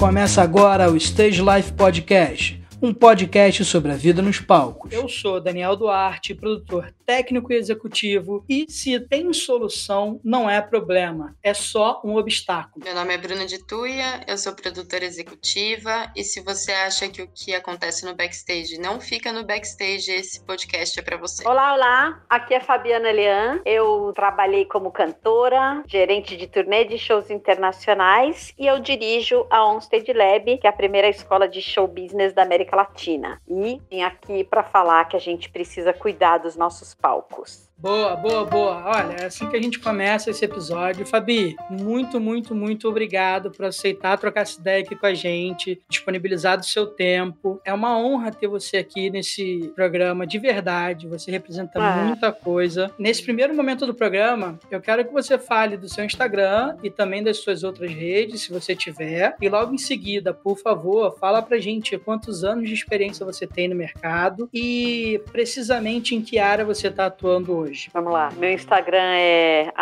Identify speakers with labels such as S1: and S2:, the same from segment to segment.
S1: Começa agora o Stage Life Podcast um podcast sobre a vida nos palcos. Eu sou Daniel Duarte, produtor técnico e executivo, e se tem solução, não é problema, é só um obstáculo.
S2: Meu nome é Bruna de Tuia, eu sou produtora executiva, e se você acha que o que acontece no backstage não fica no backstage, esse podcast é para você.
S3: Olá, olá, aqui é Fabiana Lean, eu trabalhei como cantora, gerente de turnê de shows internacionais, e eu dirijo a Onstage Lab, que é a primeira escola de show business da América Latina. E vim aqui para falar que a gente precisa cuidar dos nossos palcos.
S1: Boa, boa, boa. Olha, é assim que a gente começa esse episódio. Fabi, muito, muito, muito obrigado por aceitar trocar essa ideia aqui com a gente, disponibilizado o seu tempo. É uma honra ter você aqui nesse programa de verdade. Você representa ah. muita coisa. Nesse primeiro momento do programa, eu quero que você fale do seu Instagram e também das suas outras redes, se você tiver. E logo em seguida, por favor, fala pra gente quantos anos de experiência você tem no mercado e precisamente em que área você está atuando hoje hoje?
S3: Vamos lá. Meu Instagram é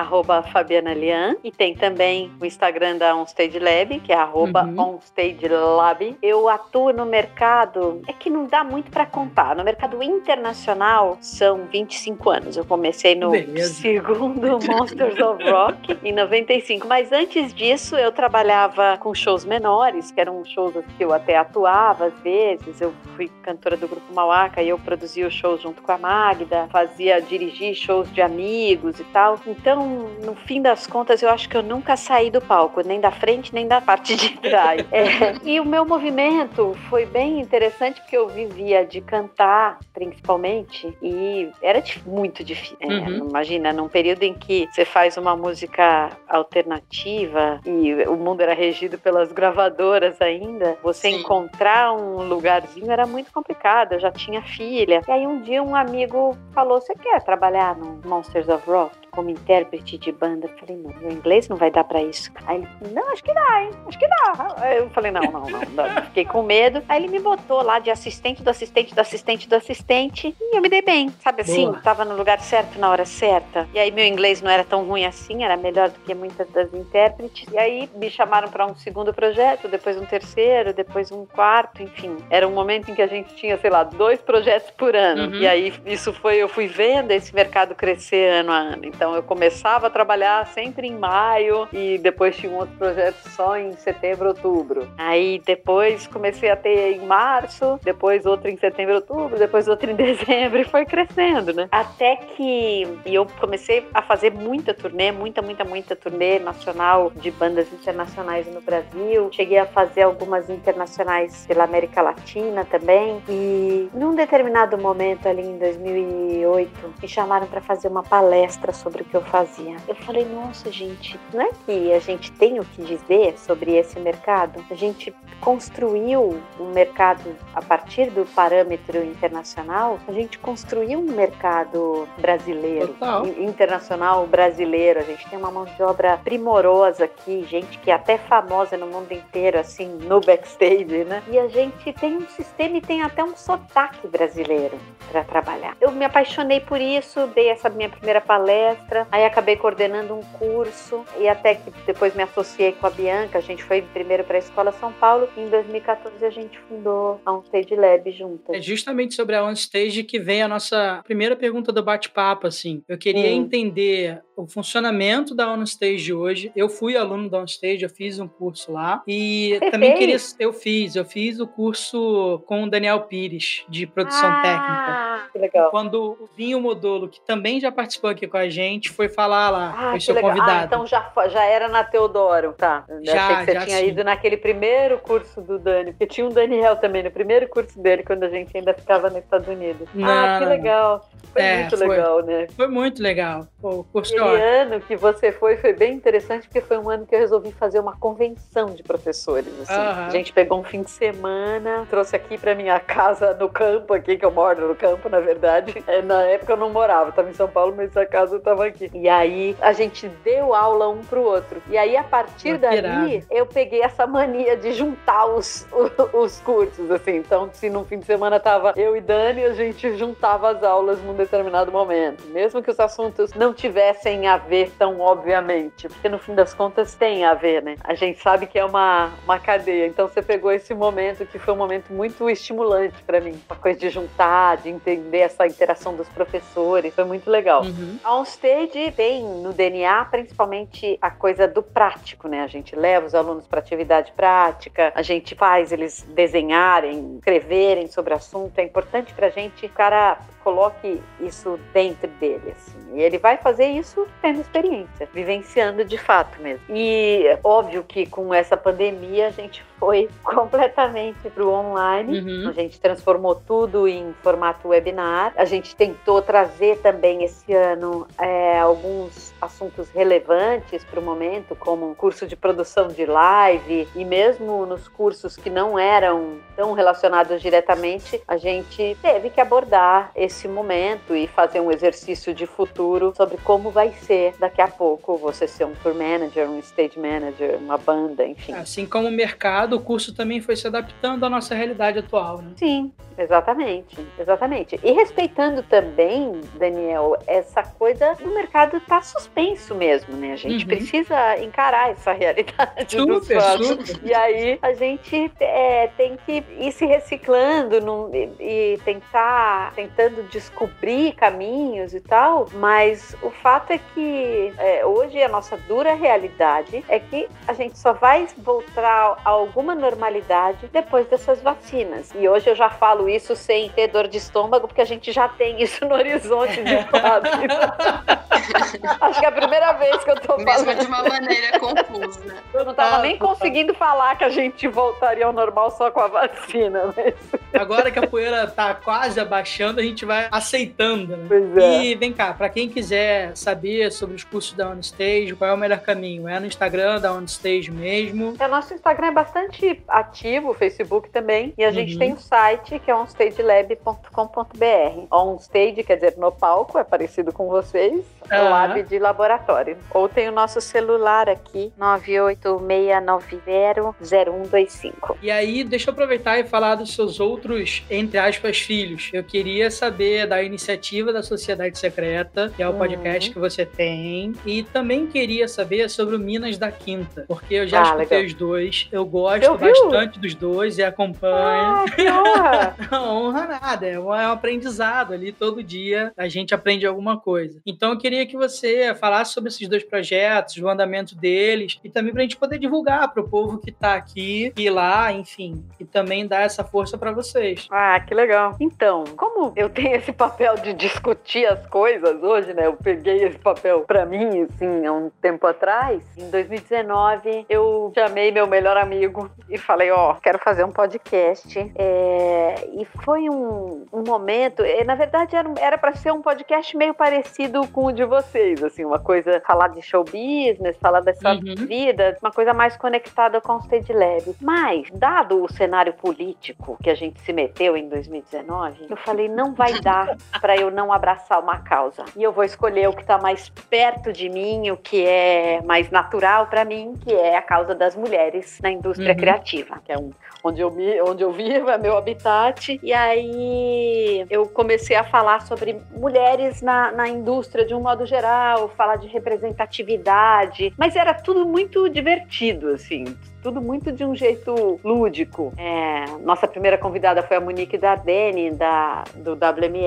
S3: @fabianalian e tem também o Instagram da Onstage Lab, que é uhum. @onstagelab. Eu atuo no mercado, é que não dá muito para contar. No mercado internacional são 25 anos. Eu comecei no Beleza. segundo Monsters of Rock em 95, mas antes disso eu trabalhava com shows menores, que eram shows que eu até atuava às vezes. Eu fui cantora do grupo Mauaca e eu produzia os shows junto com a Magda, fazia dirigir shows de amigos e tal. Então, no fim das contas, eu acho que eu nunca saí do palco, nem da frente, nem da parte de trás. É. E o meu movimento foi bem interessante porque eu vivia de cantar, principalmente, e era muito difícil. É, uhum. Imagina, num período em que você faz uma música alternativa e o mundo era regido pelas gravadoras ainda, você Sim. encontrar um lugarzinho era muito complicado. Eu já tinha filha. E aí um dia um amigo falou: Você quer trabalhar no Monsters of Rock como intérprete de banda. Eu falei, não, meu inglês não vai dar pra isso. Aí ele, não, acho que dá, hein? Acho que dá. Aí eu falei, não, não, não, não. Fiquei com medo. Aí ele me botou lá de assistente do assistente do assistente do assistente e eu me dei bem, sabe assim? Boa. Tava no lugar certo na hora certa. E aí meu inglês não era tão ruim assim, era melhor do que muitas das intérpretes. E aí me chamaram para um segundo projeto, depois um terceiro, depois um quarto, enfim. Era um momento em que a gente tinha, sei lá, dois projetos por ano. Uhum. E aí isso foi, eu fui vendo esse mercado crescer ano a ano. Então então eu começava a trabalhar sempre em maio e depois tinha um outro projeto só em setembro, outubro. Aí depois comecei a ter em março, depois outro em setembro, outubro, depois outro em dezembro e foi crescendo, né? Até que eu comecei a fazer muita turnê, muita, muita, muita turnê nacional de bandas internacionais no Brasil. Cheguei a fazer algumas internacionais pela América Latina também. E num determinado momento ali em 2008 me chamaram para fazer uma palestra sobre o que eu fazia. Eu falei, nossa, gente, não é que a gente tem o que dizer sobre esse mercado? A gente construiu um mercado a partir do parâmetro internacional, a gente construiu um mercado brasileiro, Total. internacional brasileiro. A gente tem uma mão de obra primorosa aqui, gente que é até famosa no mundo inteiro, assim, no backstage, né? E a gente tem um sistema e tem até um sotaque brasileiro para trabalhar. Eu me apaixonei por isso, dei essa minha primeira palestra Aí acabei coordenando um curso e até que depois me associei com a Bianca. A gente foi primeiro para a Escola São Paulo e em 2014 a gente fundou a Onstage Lab juntas.
S1: É justamente sobre a Onstage que vem a nossa primeira pergunta do bate-papo, assim. Eu queria hum. entender o funcionamento da OnStage hoje. Eu fui aluno da OnStage, eu fiz um curso lá e Você também fez? queria eu fiz, eu fiz o curso com o Daniel Pires de produção ah, técnica.
S3: Que legal.
S1: Quando o Vinho Modolo, que também já participou aqui com a gente, foi falar lá, ah, foi seu legal. Ah, convidado. Ah,
S3: então já já era na Teodoro, tá? Eu já, achei que você já tinha sim. ido naquele primeiro curso do Dani, porque tinha um Daniel também no primeiro curso dele quando a gente ainda ficava nos Estados Unidos. Não, ah, que legal. Foi é, muito foi, legal, né?
S1: Foi muito legal. O curso
S3: Aquele ano que você foi foi bem interessante, porque foi um ano que eu resolvi fazer uma convenção de professores. Assim. Uhum. A gente pegou um fim de semana, trouxe aqui para minha casa no campo, aqui, que eu moro no campo, na verdade. É, na época eu não morava, estava em São Paulo, mas a casa estava aqui. E aí a gente deu aula um pro outro. E aí, a partir Uma dali, eu peguei essa mania de juntar os, os cursos, assim. Então, se no fim de semana tava eu e Dani, a gente juntava as aulas num determinado momento. Mesmo que os assuntos não tivessem tem a ver tão obviamente, porque no fim das contas tem a ver, né? A gente sabe que é uma, uma cadeia. Então você pegou esse momento que foi um momento muito estimulante para mim, uma coisa de juntar, de entender essa interação dos professores, foi muito legal. Uhum. A Onstage tem no DNA principalmente a coisa do prático, né? A gente leva os alunos para atividade prática, a gente faz eles desenharem, escreverem sobre o assunto. É importante para a gente o cara coloque isso dentro dele, assim. E ele vai fazer isso tendo experiência, vivenciando de fato mesmo. E óbvio que com essa pandemia a gente foi completamente para o online. Uhum. A gente transformou tudo em formato webinar. A gente tentou trazer também esse ano é, alguns assuntos relevantes para o momento, como um curso de produção de live e mesmo nos cursos que não eram tão relacionados diretamente, a gente teve que abordar esse momento e fazer um exercício de futuro sobre como vai ser daqui a pouco você ser um tour manager, um stage manager, uma banda, enfim.
S1: Assim como o mercado, o curso também foi se adaptando à nossa realidade atual, né?
S3: Sim, exatamente, exatamente. E respeitando também, Daniel, essa coisa do mercado tá suspenso mesmo, né? A gente uhum. precisa encarar essa realidade
S1: super, super.
S3: E aí a gente é, tem que ir se reciclando num, e, e tentar tentando descobrir caminhos e tal, mas o fato é que é, hoje a nossa dura realidade é que a gente só vai voltar a alguma normalidade depois dessas vacinas. E hoje eu já falo isso sem ter dor de estômago, porque a gente já tem isso no horizonte de fato. Acho que é a primeira vez que eu tô
S2: Mesmo falando. de uma maneira confusa.
S3: Eu não tava ah, nem conseguindo falar que a gente voltaria ao normal só com a vacina. Mas...
S1: Agora que a poeira tá quase abaixando, a gente vai aceitando. Né?
S3: Pois é.
S1: E vem cá, para quem quiser saber sobre os cursos da OnStage, qual é o melhor caminho? É no Instagram da OnStage mesmo?
S3: É, nosso Instagram é bastante ativo, o Facebook também. E a gente uhum. tem o um site que é onstagelab.com.br. Onstage quer dizer no palco, é parecido com vocês. Uhum. Lab de laboratório. Ou tem o nosso celular aqui, 986900125.
S1: E aí, deixa eu aproveitar e falar dos seus outros, entre aspas, filhos. Eu queria saber da iniciativa da Sociedade Secreta, que é o uhum. podcast que você tem. E também queria saber sobre o Minas da Quinta, porque eu já ah, escutei legal. os dois. Eu gosto bastante dos dois e acompanho. Ah,
S3: que honra!
S1: Honra nada, é um, é um aprendizado ali. Todo dia a gente aprende alguma coisa. Então eu queria que você falasse sobre esses dois projetos, o andamento deles, e também para a gente poder divulgar para o povo que está aqui, ir lá, enfim, e também dar essa força para vocês.
S3: Ah, que legal. Então, como eu tenho esse papel de discutir as coisas hoje, né? Eu peguei esse papel para mim, assim, há um tempo atrás. Em 2019, eu chamei meu melhor amigo e falei: Ó, oh, quero fazer um podcast. É... E foi um, um momento, na verdade, era para ser um podcast meio parecido com o de vocês, assim, uma coisa falar de show business, falar dessa uhum. vida, uma coisa mais conectada com o Stage Lab. Mas, dado o cenário político que a gente se meteu em 2019, eu falei, não vai dar para eu não abraçar uma causa. E eu vou escolher o que está mais perto de mim, o que é mais natural para mim, que é a causa das mulheres na indústria uhum. criativa, que é um onde eu, me, onde eu vivo, é meu habitat. E aí eu comecei a falar sobre mulheres na, na indústria de um modo geral, falar de representatividade, mas era tudo muito divertido, assim tudo muito de um jeito lúdico. É, nossa primeira convidada foi a Monique Dardenne, da, do WME,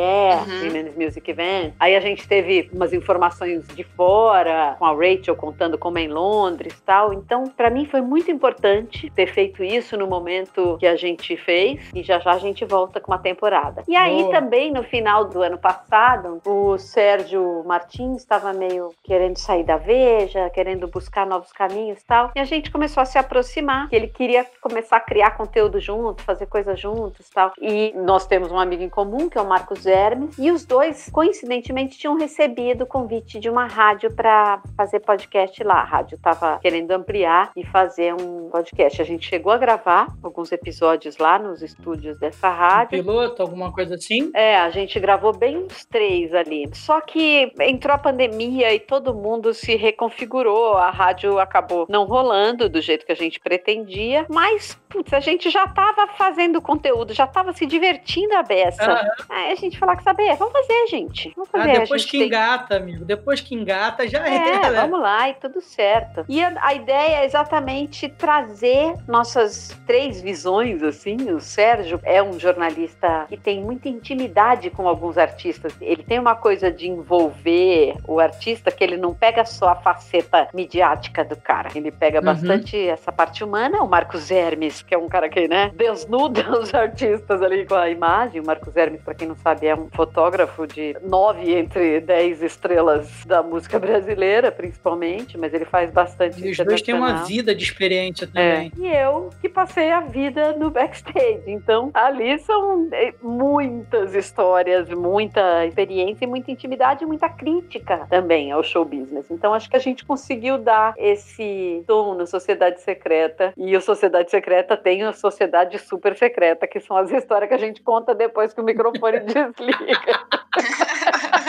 S3: uhum. Women's Music Event. Aí a gente teve umas informações de fora, com a Rachel contando como é em Londres e tal. Então, para mim foi muito importante ter feito isso no momento que a gente fez e já já a gente volta com uma temporada. E aí Boa. também, no final do ano passado, o Sérgio Martins estava meio querendo sair da Veja, querendo buscar novos caminhos e tal. E a gente começou a se aproximar aproximar, que ele queria começar a criar conteúdo junto, fazer coisas juntos tal. E nós temos um amigo em comum, que é o Marcos Hermes, e os dois, coincidentemente, tinham recebido o convite de uma rádio para fazer podcast lá. A rádio estava querendo ampliar e fazer um podcast. A gente chegou a gravar alguns episódios lá nos estúdios dessa rádio.
S1: Um piloto, alguma coisa assim?
S3: É, a gente gravou bem uns três ali. Só que entrou a pandemia e todo mundo se reconfigurou, a rádio acabou não rolando do jeito que a gente gente pretendia, mas putz, a gente já estava fazendo conteúdo, já estava se divertindo a beça. Uhum. Aí a gente falou que saber, vamos fazer, gente. Vamos ah, fazer.
S1: Ah, depois que tem... engata, amigo. Depois que engata, já é. É,
S3: vamos lá e tudo certo. E a, a, ideia é exatamente trazer nossas três visões, assim. O Sérgio é um jornalista que tem muita intimidade com alguns artistas. Ele tem uma coisa de envolver o artista que ele não pega só a faceta midiática do cara. Ele pega uhum. bastante essa parte humana. O Marcos Hermes, que é um cara que, né, desnuda os artistas ali com a imagem. O Marcos Hermes, para quem não sabe, é um fotógrafo de nove entre dez estrelas da música brasileira, principalmente, mas ele faz bastante.
S1: E os dois têm uma vida de experiência também.
S3: É. E eu que passei a vida no backstage. Então, ali são é, muitas histórias, muita experiência e muita intimidade e muita crítica também ao show business. Então, acho que a gente conseguiu dar esse tom na Sociedade Secreta. E a Sociedade Secreta tem a Sociedade Super Secreta, que são as histórias que a gente conta depois que o microfone desliga.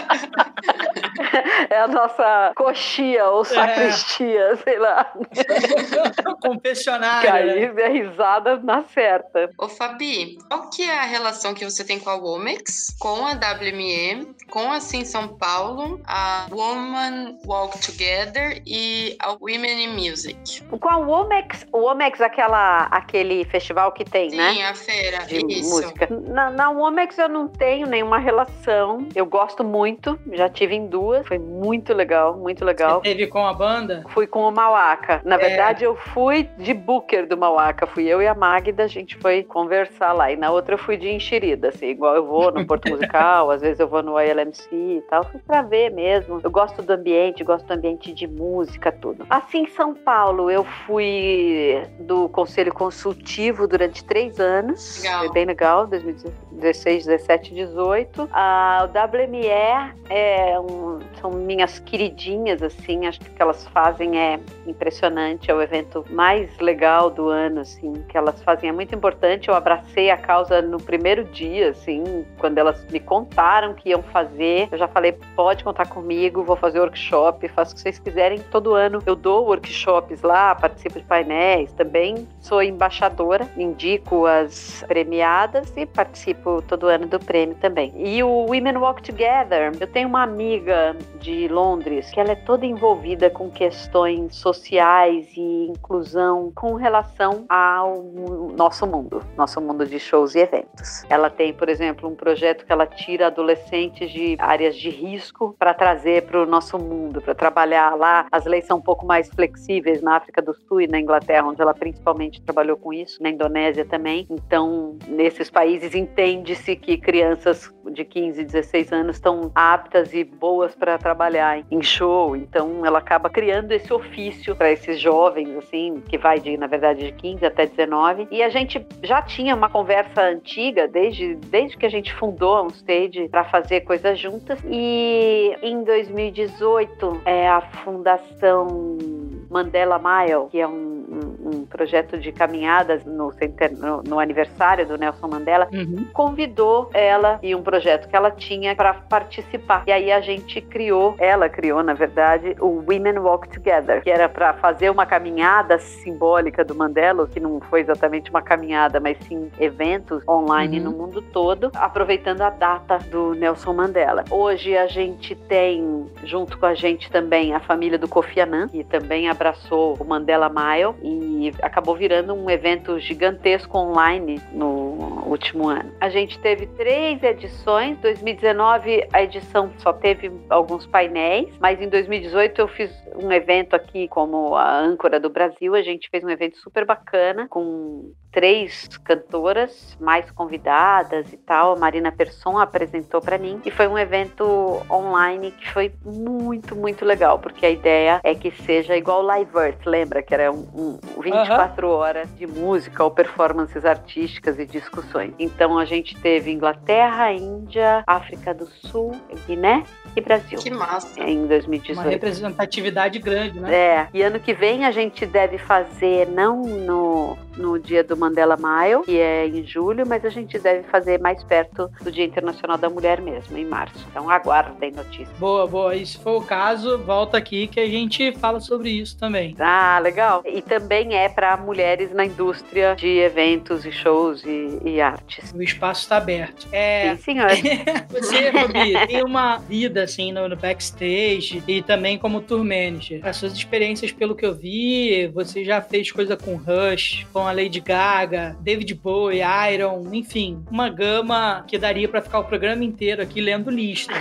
S3: é a nossa coxia ou é. sacristia, é. sei lá.
S1: Confessionária.
S3: Que aí né? é risada na certa.
S2: Ô Fabi, qual que é a relação que você tem com a Womex, com a WME, com a Sim São Paulo, a Woman Walk Together e a Women in Music?
S3: Com a Womex, o Womex aquela, aquele festival que tem,
S2: Sim,
S3: né?
S2: Sim, a feira,
S3: de isso. música. Na, na Womex eu não tenho nenhuma relação, eu gosto muito, já tive em duas, foi muito legal, muito legal.
S1: Você teve com a banda?
S3: Fui com o Mauaca. Na é. verdade, eu fui de booker do Mauaca. Fui eu e a Magda, a gente foi conversar lá. E na outra eu fui de enxerida, assim, igual eu vou no Porto Musical, às vezes eu vou no ILMC e tal. Fui pra ver mesmo. Eu gosto do ambiente, gosto do ambiente de música, tudo. Assim, em São Paulo, eu fui do Conselho Consultivo durante três anos. Legal. Foi bem legal, 2016, 17, 18. A WME é um, são minhas queridinhas, assim, acho que o que elas fazem é impressionante, é o evento mais legal do ano, assim, que elas fazem é muito importante. Eu abracei a causa no primeiro dia, assim, quando elas me contaram que iam fazer, eu já falei, pode contar comigo, vou fazer workshop, faço o que vocês quiserem. Todo ano eu dou workshops lá, participo de painéis, também sou embaixadora, indico as premiadas e participo todo ano do prêmio também. E o Women Walk Together, eu tenho uma amiga de Londres, que ela é toda envolvida com questões sociais e inclusão com relação ao nosso mundo, nosso mundo de shows e eventos. Ela tem, por exemplo, um projeto que ela tira adolescentes de áreas de risco para trazer para o nosso mundo, para trabalhar lá. As leis são um pouco mais flexíveis na África do Sul e na Inglaterra, onde ela principalmente trabalhou com isso, na Indonésia também. Então, nesses países entende-se que crianças de 15, 16 anos estão aptas e boas para trabalhar em show, então ela acaba criando esse ofício para esses jovens, assim, que vai de, na verdade, de 15 até 19. E a gente já tinha uma conversa antiga, desde, desde que a gente fundou a Onstage, para fazer coisas juntas. E em 2018, é, a Fundação Mandela Mile, que é um, um, um projeto de caminhadas no, no, no, aniversário do Nelson Mandela, uhum. convidou ela e um projeto que ela tinha para participar. E aí a gente criou, ela criou, na verdade, o Women Walk Together, que era para fazer uma caminhada simbólica do Mandela, que não foi exatamente uma caminhada, mas sim eventos online uhum. no mundo todo, aproveitando a data do Nelson Mandela. Hoje a gente tem, junto com a gente também, a família do Kofi Annan, que também abraçou o Mandela Mile e acabou virando um evento gigantesco online no último ano. A gente teve três edições, 2019 a edição só teve alguns painéis, mas em 2018 eu fiz um evento aqui como a âncora do Brasil. A gente fez um evento super bacana com três cantoras mais convidadas e tal. A Marina Persson apresentou para mim e foi um evento online que foi muito, muito legal, porque a ideia é que seja igual Live Earth, lembra que era um, um 24 uhum. horas de música ou performances artísticas e discussões. Então a gente teve Inglaterra, Índia, África do Sul, Guiné e Brasil.
S2: Que massa.
S3: Em 2018.
S1: Uma representatividade grande, né?
S3: É. E ano que vem a gente deve fazer, não no, no dia do Mandela Mile, que é em julho, mas a gente deve fazer mais perto do Dia Internacional da Mulher mesmo, em março. Então aguardem notícias.
S1: Boa, boa. E se for o caso, volta aqui que a gente fala sobre isso também.
S3: Ah, legal. E também é para mulheres na indústria de eventos e shows e, e artes.
S1: O espaço está aberto. É...
S3: Sim, senhor.
S1: Você, Fabi, tem uma vida assim no, no backstage e também como tour manager. As suas experiências, pelo que eu vi, você já fez coisa com Rush, com a Lady Gaga, David Bowie, Iron, enfim, uma gama que daria para ficar o programa inteiro aqui lendo lista.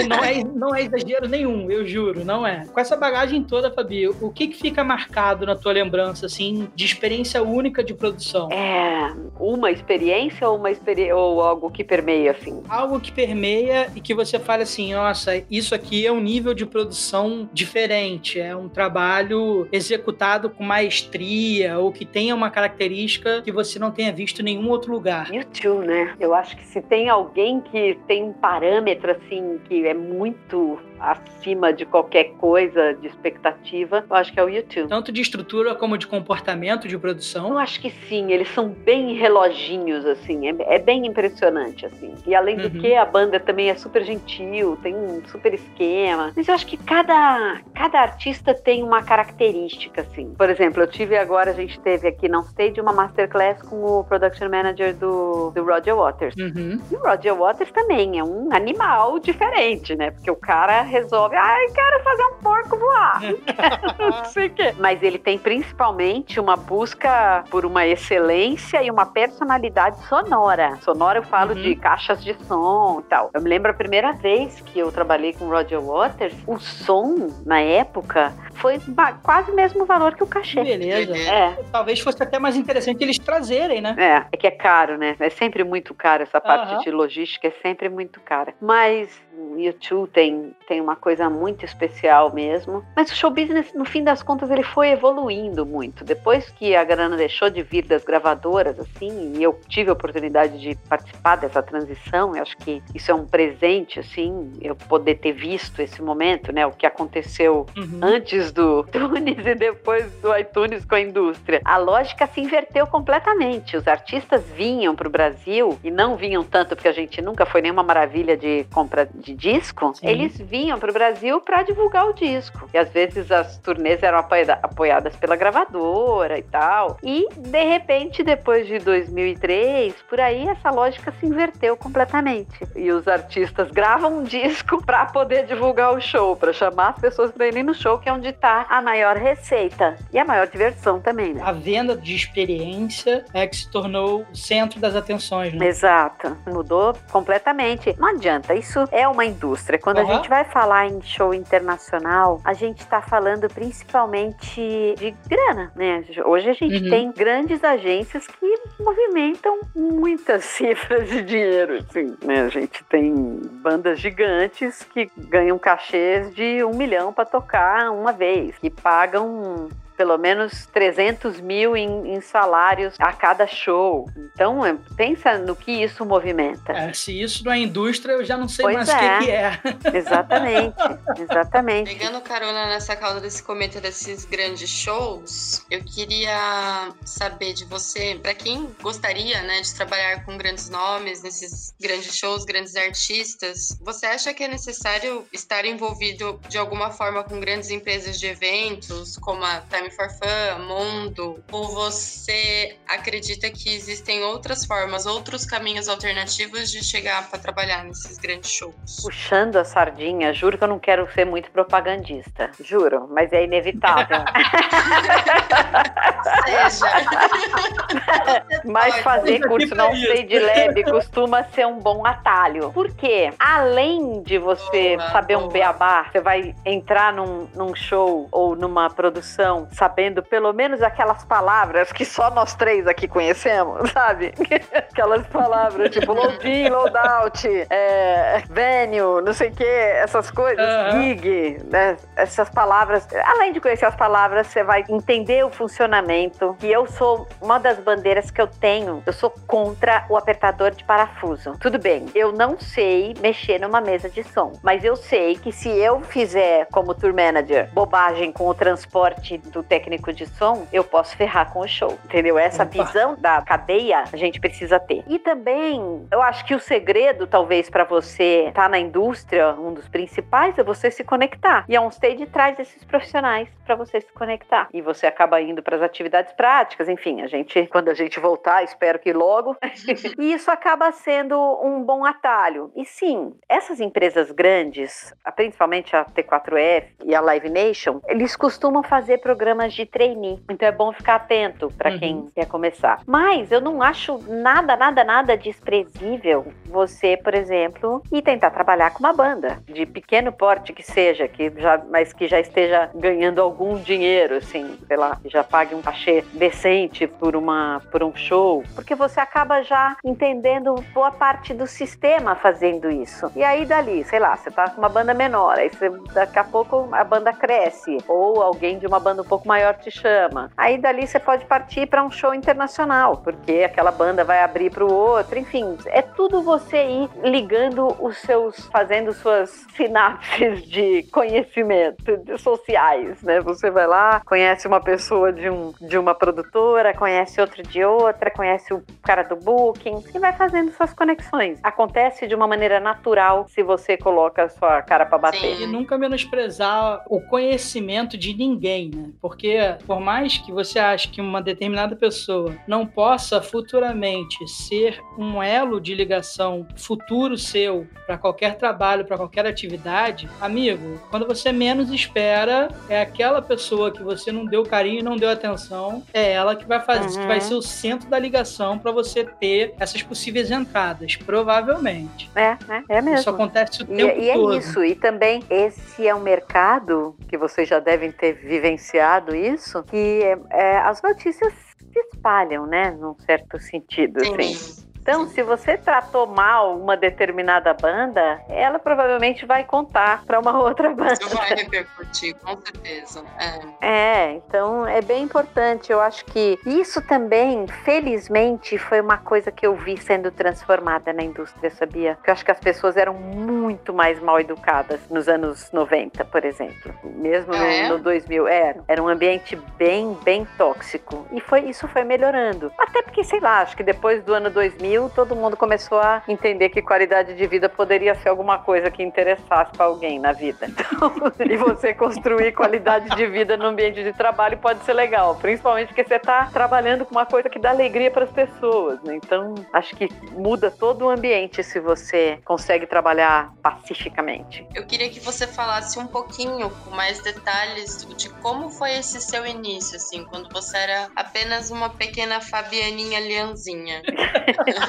S1: e não é, não é exagero nenhum, eu juro, não é. Com essa bagagem toda, Fabi, o que, que fica marcado na tua lembrança, assim, de experiência única de produção?
S3: É uma experiência ou uma experi ou algo que permeia, assim?
S1: Algo que permeia e que você fala assim, nossa, isso aqui é um nível de produção diferente, é um trabalho executado com maestria ou que tenha uma característica que você não tenha visto em nenhum outro lugar.
S3: YouTube, né? Eu acho que se tem alguém que tem um parâmetro assim que é muito acima de qualquer coisa de expectativa, eu acho que é o YouTube.
S1: Tanto de estrutura como de comportamento de produção?
S3: Eu acho que sim, eles são bem reloginhos, assim, é, é bem impressionante, assim. E além do uhum. que, a banda também é super gentil, tem um super esquema. Mas eu acho que cada, cada artista tem uma característica, assim. Por exemplo, eu tive agora, a gente teve aqui na Stage uma masterclass com o production manager do, do Roger Waters.
S1: Uhum.
S3: E o Roger Waters também é um animal diferente, né? Porque o cara resolve, ai, quero fazer um porco voar. não sei o quê. Mas ele tem principalmente uma busca por uma excelência e uma personalidade sonora. Sonora eu falo uhum. de caixas de som e tal. Eu me lembro a primeira vez que eu trabalhei com Roger Waters, o som, na época, foi quase o mesmo valor que o cachê.
S1: Beleza.
S3: É.
S1: Talvez fosse até mais interessante eles trazerem, né?
S3: É, é que é caro, né? É sempre muito caro essa parte uhum. de logística, é sempre muito cara. Mas o YouTube tem, tem uma coisa muito especial mesmo. Mas o show business, no fim das contas, ele foi evoluindo muito. Depois que a grana deixou de vir das gravadoras, assim, e eu tive a oportunidade de participar dessa transição, eu acho que isso é um presente, assim, eu poder ter visto esse momento, né? O que aconteceu uhum. antes do iTunes e depois do iTunes com a indústria. A lógica se inverteu completamente. Os artistas vinham para o Brasil e não vinham tanto porque a gente nunca foi nenhuma maravilha de compra de disco, Sim. eles vinham para o Brasil para divulgar o disco. E às vezes as turnês eram apoiadas pela gravadora e tal. E de repente, depois de 2003, por aí essa lógica se inverteu completamente. E os artistas gravam um disco para poder divulgar o show, para chamar as pessoas para irem no show, que é onde está a maior receita e a maior diversão também, né?
S1: A venda de experiência é que se tornou o centro das atenções, né?
S3: Exato. Mudou completamente. Não adianta, isso é uma indústria. Quando uhum. a gente vai falar em show internacional, a gente está falando principalmente de grana, né? Hoje a gente uhum. tem grandes agências que movimentam muitas cifras de dinheiro, assim, né? A gente tem bandas gigantes que ganham cachês de um milhão para tocar uma vez, que pagam pelo menos 300 mil em, em salários a cada show. Então, é, pensa no que isso movimenta.
S1: É, se isso não é indústria, eu já não sei pois mais o é. que, que, é.
S3: Exatamente, exatamente.
S2: Pegando carona nessa causa desse cometa desses grandes shows, eu queria saber de você, para quem gostaria né, de trabalhar com grandes nomes nesses grandes shows, grandes artistas, você acha que é necessário estar envolvido de alguma forma com grandes empresas de eventos, como a Time Time for Fun, Mundo, ou você acredita que existem outras formas, outros caminhos alternativos de chegar para trabalhar nesses grandes shows?
S3: Puxando a sardinha, juro que eu não quero ser muito propagandista, juro, mas é inevitável.
S2: Seja.
S3: mas fazer curso não sei de lab costuma ser um bom atalho. Porque além de você boa, saber boa. um beabá, você vai entrar num, num show ou numa produção sabendo pelo menos aquelas palavras que só nós três aqui conhecemos, sabe? aquelas palavras tipo load in, load out, é, venue, não sei o que, essas coisas, uhum. gig, né? Essas palavras. Além de conhecer as palavras, você vai entender o funcionamento. Que eu sou uma das bandeiras que eu tenho, eu sou contra o apertador de parafuso. Tudo bem, eu não sei mexer numa mesa de som, mas eu sei que se eu fizer como tour manager bobagem com o transporte do técnico de som, eu posso ferrar com o show, entendeu? Essa Opa. visão da cadeia a gente precisa ter. E também, eu acho que o segredo, talvez, para você estar tá na indústria, um dos principais, é você se conectar. E a OnStage traz esses profissionais para você se conectar. E você acaba indo para as atividades práticas, enfim, a gente, quando a gente voltar, espero que logo, e isso acaba sendo um bom atalho. E sim, essas empresas grandes, principalmente a T4F e a Live Nation, eles costumam fazer programas de trainee. Então é bom ficar atento para uhum. quem quer começar. Mas eu não acho nada, nada, nada desprezível você, por exemplo, ir tentar trabalhar com uma banda de pequeno porte que seja, que já, mas que já esteja ganhando algum dinheiro, assim, sei lá, já pague um cachê decente por uma por um show, porque você acaba já entendendo boa parte do sistema fazendo isso. E aí dali, sei lá, você tá com uma banda menor, aí você, daqui a pouco a banda cresce ou alguém de uma banda um pouco maior te chama. Aí dali você pode partir para um show internacional, porque aquela banda vai abrir para o outro, enfim, é tudo você ir ligando os seus, fazendo suas sinapses de conhecimento de sociais, né? Você vai lá, conhece uma pessoa de, um, de uma produtora, conhece outro de outra, conhece o cara do booking e vai fazendo suas conexões. Acontece de uma maneira natural se você coloca a sua cara para bater.
S1: Sim. E nunca menosprezar o conhecimento de ninguém, né? Porque por mais que você ache que uma determinada pessoa não possa futuramente ser um elo de ligação futuro seu para qualquer trabalho, para qualquer atividade, amigo, quando você menos espera, é aquela pessoa que você não deu carinho e não deu atenção, é ela que vai fazer, uhum. que vai ser o centro da ligação para você ter essas possíveis entradas, provavelmente.
S3: É, é, é mesmo.
S1: Isso acontece o
S3: e,
S1: tempo
S3: e
S1: todo.
S3: E é isso, e também esse é um mercado que vocês já devem ter vivenciado isso, que é, é, as notícias se espalham, né, num certo sentido, Sim. assim. Então, se você tratou mal uma determinada banda, ela provavelmente vai contar para uma outra banda. Isso
S2: vai repercutir, com certeza.
S3: É. é, então é bem importante. Eu acho que isso também, felizmente, foi uma coisa que eu vi sendo transformada na indústria, sabia? Porque eu acho que as pessoas eram muito mais mal educadas nos anos 90, por exemplo. Mesmo ah, no, é? no 2000. Era, era um ambiente bem, bem tóxico. E foi, isso foi melhorando. Até porque, sei lá, acho que depois do ano 2000 2000, todo mundo começou a entender que qualidade de vida poderia ser alguma coisa que interessasse para alguém na vida. Então, e você construir qualidade de vida no ambiente de trabalho pode ser legal, principalmente porque você está trabalhando com uma coisa que dá alegria para as pessoas. Né? Então, acho que muda todo o ambiente se você consegue trabalhar pacificamente.
S2: Eu queria que você falasse um pouquinho com mais detalhes de como foi esse seu início, assim, quando você era apenas uma pequena Fabianinha Leãozinha.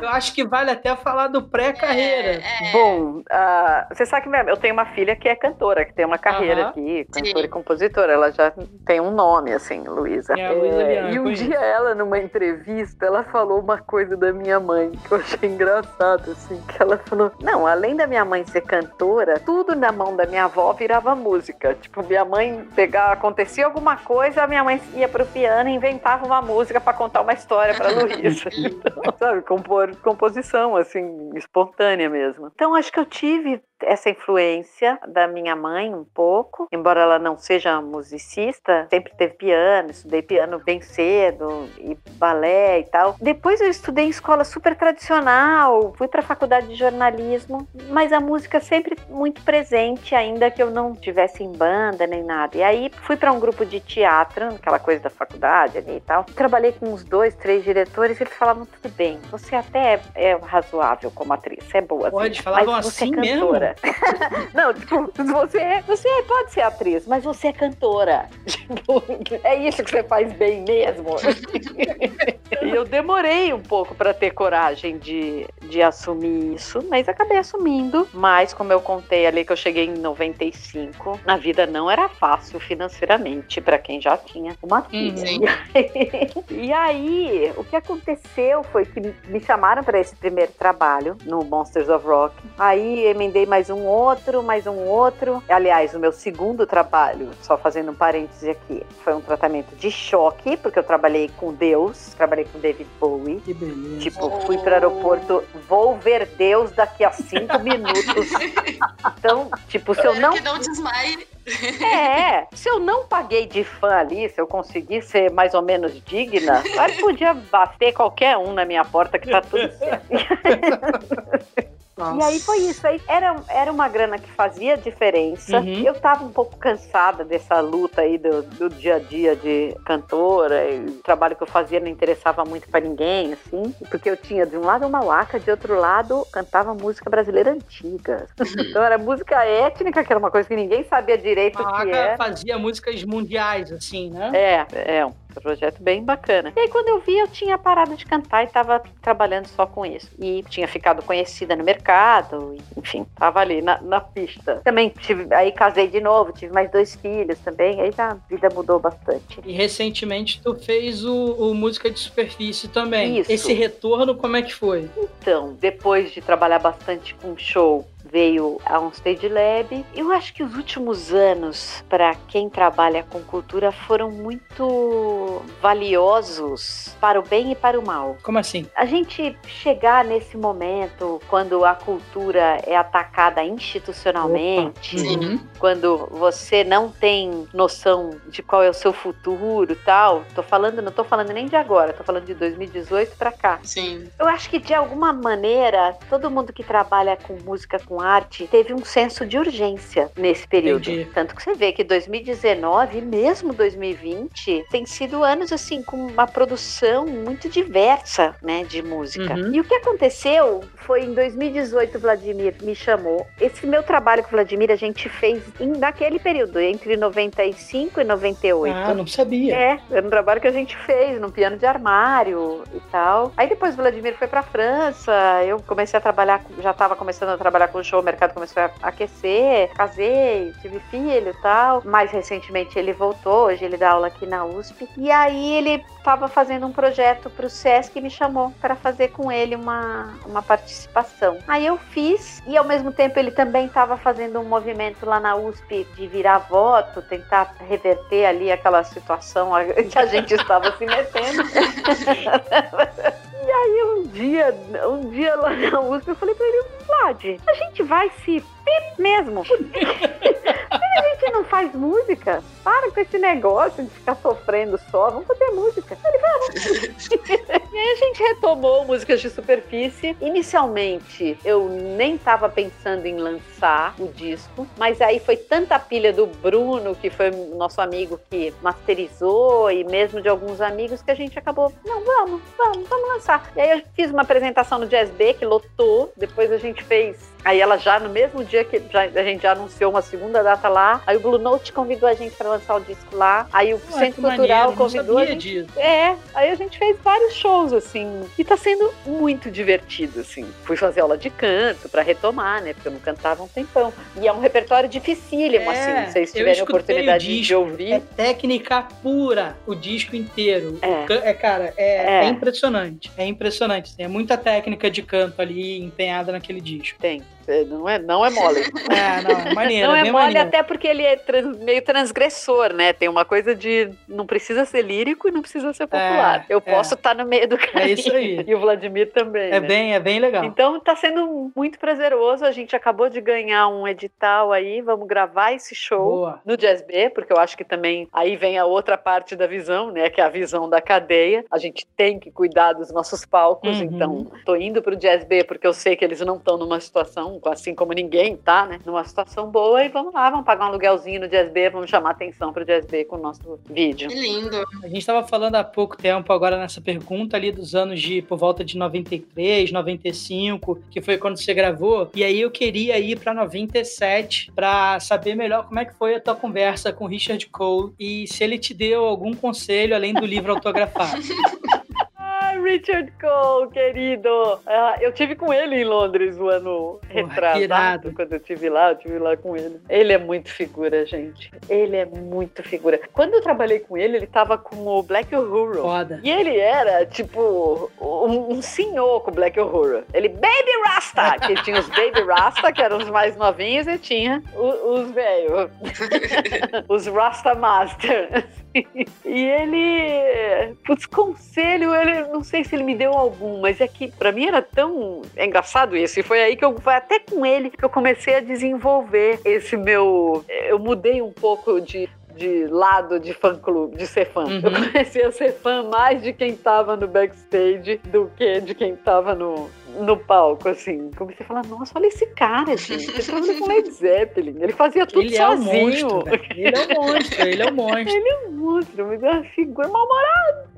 S1: eu acho que vale até falar do pré-carreira.
S3: É, é. Bom, uh, você sabe que eu tenho uma filha que é cantora, que tem uma carreira aqui, cantora Sim. e compositora. Ela já tem um nome, assim, Luísa. É, é, e um dia ela, numa entrevista, ela falou uma coisa da minha mãe que eu achei engraçado, assim, que ela falou: Não, além da minha mãe ser cantora, tudo na mão da minha avó virava música. Tipo, minha mãe pegava, acontecia alguma coisa, a minha mãe ia pro piano e inventava uma música para contar uma história para Luísa. Então, sabe, compor, composição, assim, espontânea mesmo. Então, acho que eu tive essa influência da minha mãe um pouco, embora ela não seja musicista, sempre teve piano, estudei piano bem cedo e balé e tal. Depois eu estudei em escola super tradicional, fui para a faculdade de jornalismo, mas a música sempre muito presente, ainda que eu não tivesse em banda nem nada. E aí fui para um grupo de teatro, aquela coisa da faculdade ali e tal. Trabalhei com uns dois, três diretores e eles falavam tudo bem, você até é, é razoável como atriz, é boa.
S1: Pode, assim, falavam
S3: você
S1: assim
S3: é cantora.
S1: mesmo?
S3: Cantora. não, tipo, você, você pode ser atriz, mas você é cantora. Tipo, é isso que você faz bem mesmo. e eu demorei um pouco para ter coragem de, de assumir isso, mas acabei assumindo. Mas, como eu contei ali que eu cheguei em 95, na vida não era fácil financeiramente para quem já tinha uma filha. Uhum. e aí, o que aconteceu foi que me chamaram para esse primeiro trabalho no Monsters of Rock. Aí emendei mais um outro, mais um outro. Aliás, o meu segundo trabalho, só fazendo um parêntese aqui, foi um tratamento de choque, porque eu trabalhei com Deus, trabalhei com David Bowie.
S1: Que beleza.
S3: Tipo, fui para o aeroporto, vou ver Deus daqui a cinco minutos. então, tipo, se eu não.
S2: Que não desmaie.
S3: É, se eu não paguei de fã ali, se eu conseguir ser mais ou menos digna, aí podia bater qualquer um na minha porta que tá tudo certo. Nossa. E aí foi isso. Aí era, era uma grana que fazia diferença. Uhum. Eu tava um pouco cansada dessa luta aí do, do dia a dia de cantora. E o trabalho que eu fazia não interessava muito para ninguém, assim. Porque eu tinha de um lado uma laca, de outro lado cantava música brasileira antiga. então era música étnica, que era uma coisa que ninguém sabia direito o que era.
S1: fazia músicas mundiais, assim, né?
S3: É, é um projeto bem bacana. E aí quando eu vi, eu tinha parado de cantar e tava trabalhando só com isso. E tinha ficado conhecida no mercado enfim, tava ali na, na pista. Também tive, aí casei de novo, tive mais dois filhos também, aí já a vida mudou bastante.
S1: E recentemente tu fez o, o Música de Superfície também.
S3: Isso.
S1: Esse retorno, como é que foi?
S3: Então, depois de trabalhar bastante com show, veio a um Stage Lab. Eu acho que os últimos anos, para quem trabalha com cultura, foram muito valiosos para o bem e para o mal.
S1: Como assim?
S3: A gente chegar nesse momento, quando a cultura é atacada institucionalmente, uhum. quando você não tem noção de qual é o seu futuro tal. Tô falando, não tô falando nem de agora, tô falando de 2018 para cá.
S2: Sim.
S3: Eu acho que de alguma maneira, todo mundo que trabalha com música, com arte teve um senso de urgência nesse período. Entendi. Tanto que você vê que 2019 e mesmo 2020 tem sido anos assim com uma produção muito diversa, né, de música. Uhum. E o que aconteceu foi em 2018 o Vladimir me chamou. Esse meu trabalho com o Vladimir a gente fez em, naquele período, entre 95 e 98.
S1: Ah, não sabia.
S3: É, era um trabalho que a gente fez no piano de armário e tal. Aí depois o Vladimir foi para França, eu comecei a trabalhar, já estava começando a trabalhar com show, o mercado começou a aquecer, casei, tive filho e tal. Mais recentemente ele voltou, hoje ele dá aula aqui na USP. E aí ele estava fazendo um projeto para o SESC e me chamou para fazer com ele uma, uma participação. Aí eu fiz e ao mesmo tempo ele também estava fazendo um movimento lá na USP de virar voto, tentar reverter ali aquela situação que a gente estava se metendo. E aí um dia, um dia lá na USP eu falei pra ele, Vlad, a gente vai se pip mesmo. a gente não faz música? Para com esse negócio de ficar sofrendo só, vamos fazer música. Ele, vamos. e aí a gente retomou músicas de superfície. Inicialmente, eu nem tava pensando em lançar o disco, mas aí foi tanta pilha do Bruno, que foi nosso amigo que masterizou, e mesmo de alguns amigos, que a gente acabou, não, vamos, vamos, vamos lançar. E aí eu fiz uma apresentação no Jazz B, que lotou, depois a gente fez Aí ela já, no mesmo dia que a gente já anunciou uma segunda data lá, aí o Blue Note convidou a gente para lançar o disco lá, aí o Ué, Centro Cultural maneiro, convidou a gente. Disso. É, aí a gente fez vários shows, assim, e tá sendo muito divertido, assim. Fui fazer aula de canto para retomar, né, porque eu não cantava um tempão. E é um repertório dificílimo, é, assim, se vocês tiverem a oportunidade disco, de ouvir.
S1: É técnica pura, o disco inteiro. É, é cara, é, é, é impressionante, é impressionante. Tem muita técnica de canto ali empenhada naquele disco.
S3: Tem. É, não é, não é mole.
S1: é, não, é maneiro.
S3: Não
S1: é,
S3: é mole
S1: maneiro.
S3: até porque ele é trans, meio transgressor, né? Tem uma coisa de não precisa ser lírico e não precisa ser popular. É, Eu é. posso estar no meio do caminho.
S1: É isso aí.
S3: E o Vladimir também.
S1: É
S3: né?
S1: bem, é bem legal.
S3: Então tá sendo muito prazeroso. A gente acabou de ganhar um edital aí. Vamos gravar esse show
S1: Boa.
S3: no Jazz B, porque eu acho que também aí vem a outra parte da visão, né? Que é a visão da cadeia. A gente tem que cuidar dos nossos palcos. Uhum. Então, tô indo pro Jazz B porque eu sei que eles não estão numa situação assim como ninguém tá, né? Numa situação boa e vamos lá, vamos pagar um aluguelzinho no JSB, vamos chamar atenção pro JSB com o nosso vídeo.
S2: Que lindo.
S1: A gente estava falando há pouco tempo agora nessa pergunta ali dos anos de por volta de 93, 95, que foi quando você gravou, e aí eu queria ir para 97 para saber melhor como é que foi a tua conversa com Richard Cole e se ele te deu algum conselho além do livro autografado.
S3: Richard Cole, querido. Uh, eu tive com ele em Londres o ano retrasado. Quando eu tive lá, eu tive lá com ele. Ele é muito figura, gente. Ele é muito figura. Quando eu trabalhei com ele, ele tava com o Black Uhuru.
S1: Foda.
S3: E ele era, tipo, um, um senhor com o Black Uhuru. Ele, Baby Rasta! que tinha os Baby Rasta, que eram os mais novinhos, e tinha os, os velhos. os Rasta Master. e ele, putz, conselho, ele, não sei se ele me deu algum, mas é que para mim era tão é engraçado isso. E foi aí que eu, foi até com ele que eu comecei a desenvolver esse meu. Eu mudei um pouco de de lado de fã clube, de ser fã. Uhum. Eu comecei a ser fã mais de quem tava no backstage do que de quem tava no, no palco, assim. Comecei a falar, nossa, olha esse cara, gente. Ele com Led Zeppelin. Ele fazia tudo
S1: ele
S3: sozinho.
S1: É um monstro, ele é um monstro, ele é um monstro.
S3: ele é um monstro, mas é uma figura mal-humorada.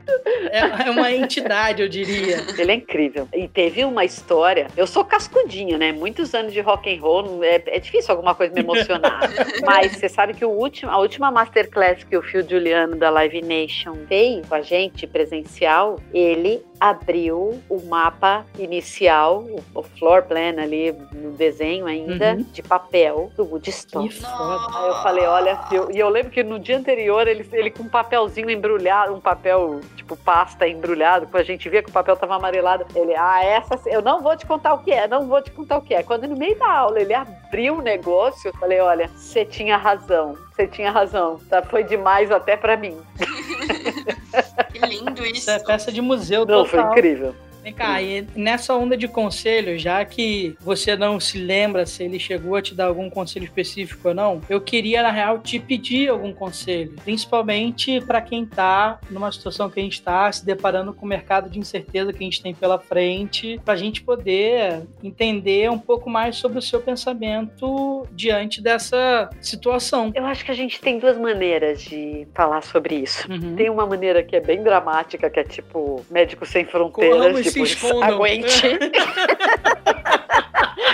S1: É, é uma entidade, eu diria.
S3: Ele é incrível. E teve uma história. Eu sou cascudinha, né? Muitos anos de rock and roll, é, é difícil alguma coisa me emocionar. Mas você sabe que o último, a última masterclass que o Phil Juliano da Live Nation fez com a gente presencial, ele abriu o mapa inicial, o floor plan ali no desenho ainda, uhum. de papel do Woodstock.
S1: Que foda.
S3: Aí eu falei, olha, eu, e eu lembro que no dia anterior ele, ele com um papelzinho embrulhado, um papel tipo pasta embrulhado, quando a gente via que o papel tava amarelado, ele, ah, essa, eu não vou te contar o que é, não vou te contar o que é. Quando no meio da aula ele abriu o negócio, eu falei, olha, você tinha razão, você tinha razão, tá? Foi demais até para mim.
S2: que lindo isso. Isso
S1: é peça de museu
S3: Não, total. foi incrível.
S1: Vem cá, e nessa onda de conselho, já que você não se lembra se ele chegou a te dar algum conselho específico ou não, eu queria, na real, te pedir algum conselho. Principalmente para quem tá numa situação que a gente está, se deparando com o mercado de incerteza que a gente tem pela frente, para a gente poder entender um pouco mais sobre o seu pensamento diante dessa situação.
S3: Eu acho que a gente tem duas maneiras de falar sobre isso. Uhum. Tem uma maneira que é bem dramática, que é tipo Médicos Sem Fronteiras, tipo,
S1: se escondam.
S3: Aguente.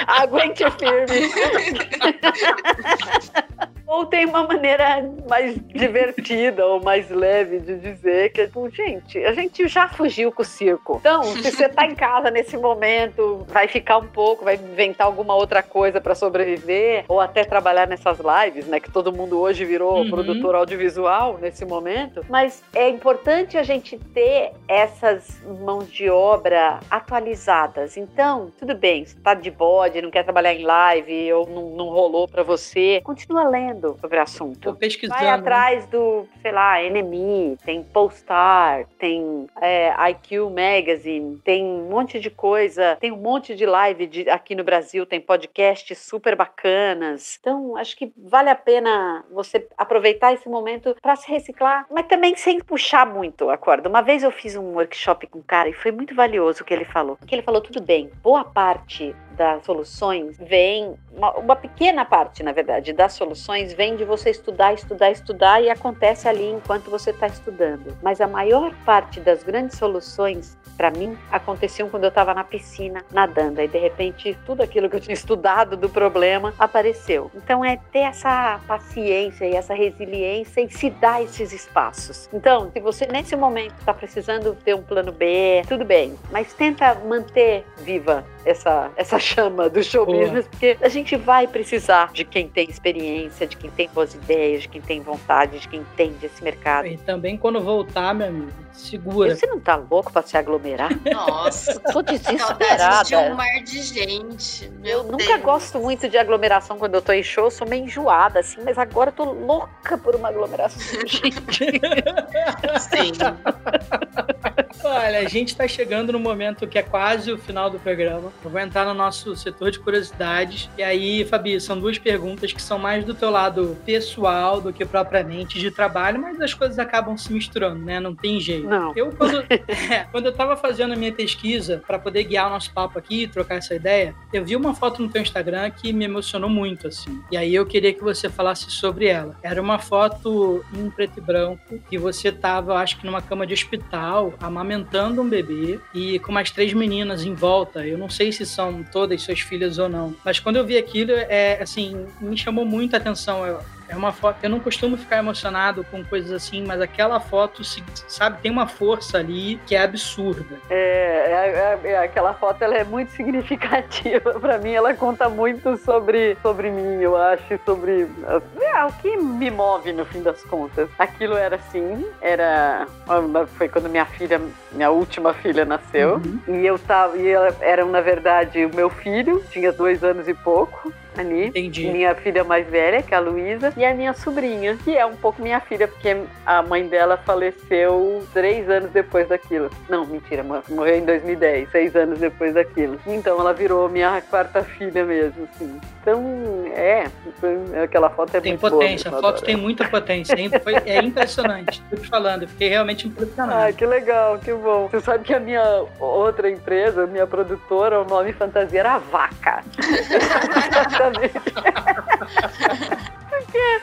S3: Aguente firme. Ou tem uma maneira mais divertida ou mais leve de dizer que, tipo, gente, a gente já fugiu com o circo. Então, se você tá em casa nesse momento, vai ficar um pouco, vai inventar alguma outra coisa para sobreviver, ou até trabalhar nessas lives, né? Que todo mundo hoje virou uhum. produtor audiovisual nesse momento. Mas é importante a gente ter essas mãos de obra atualizadas. Então, tudo bem, você tá de bode, não quer trabalhar em live, ou não, não rolou para você, continua lendo lendo sobre o assunto.
S1: Tô pesquisando.
S3: Vai atrás do, sei lá, NME, tem Polestar, tem é, IQ Magazine, tem um monte de coisa, tem um monte de live de, aqui no Brasil, tem podcasts super bacanas. Então, acho que vale a pena você aproveitar esse momento para se reciclar, mas também sem puxar muito a corda. Uma vez eu fiz um workshop com um cara e foi muito valioso o que ele falou. Que ele falou tudo bem, boa parte das soluções vem, uma, uma, pequena parte, na verdade, das soluções vem de você estudar, estudar, estudar e acontece ali enquanto você está estudando. Mas a maior parte das grandes soluções, para mim, aconteciam quando eu estava na piscina nadando. E de repente, tudo aquilo que eu tinha estudado do problema apareceu. Então, é ter essa paciência e essa resiliência e se dar esses espaços. Então, se você nesse momento está precisando ter um plano B, tudo bem, mas tenta manter viva essa, essa chama do show Boa. business, porque a gente vai precisar de quem tem experiência, de quem tem boas ideias, de quem tem vontade, de quem entende esse mercado.
S1: E também quando voltar, meu amigo, segura.
S3: E você não tá louco pra se aglomerar?
S2: Nossa,
S3: tô desesperada.
S2: de um mar de gente. eu
S3: Deus. nunca gosto muito de aglomeração quando eu tô em show, sou meio enjoada, assim, mas agora eu tô louca por uma aglomeração, gente.
S2: Sim.
S1: Olha, Olha, a gente está chegando no momento que é quase o final do programa. Eu vou entrar no nosso setor de curiosidades. E aí, Fabi, são duas perguntas que são mais do teu lado pessoal do que propriamente de trabalho, mas as coisas acabam se misturando, né? Não tem jeito.
S3: Não.
S1: Eu, quando, é, quando eu tava fazendo a minha pesquisa para poder guiar o nosso papo aqui, trocar essa ideia, eu vi uma foto no teu Instagram que me emocionou muito, assim. E aí eu queria que você falasse sobre ela. Era uma foto em preto e branco que você tava, acho que numa cama de hospital, amamentando um bebê e com umas três meninas em volta. Eu não sei se são todas suas filhas ou não, mas quando eu vi aquilo, é assim, me chamou muito a atenção. Eu, é uma foto. Eu não costumo ficar emocionado com coisas assim, mas aquela foto, sabe, tem uma força ali que é absurda.
S3: É, é, é, é aquela foto ela é muito significativa para mim. Ela conta muito sobre, sobre mim, eu acho, sobre é, o que me move no fim das contas. Aquilo era assim, era foi quando minha filha, minha última filha nasceu uhum. e eu tava e ela, era na verdade o meu filho, tinha dois anos e pouco ali.
S1: Entendi.
S3: Minha filha mais velha, que é a Luísa, e a minha sobrinha, que é um pouco minha filha, porque a mãe dela faleceu três anos depois daquilo. Não, mentira, morreu em 2010, seis anos depois daquilo. Então ela virou minha quarta filha mesmo, assim. Então, é, aquela foto é
S1: tem
S3: muito
S1: potência,
S3: boa,
S1: a foto tem muita potência, é impressionante. Tô te falando, fiquei realmente impressionado.
S3: Ai, que legal, que bom. Você sabe que a minha outra empresa, minha produtora, o nome fantasia era Vaca. Exatamente.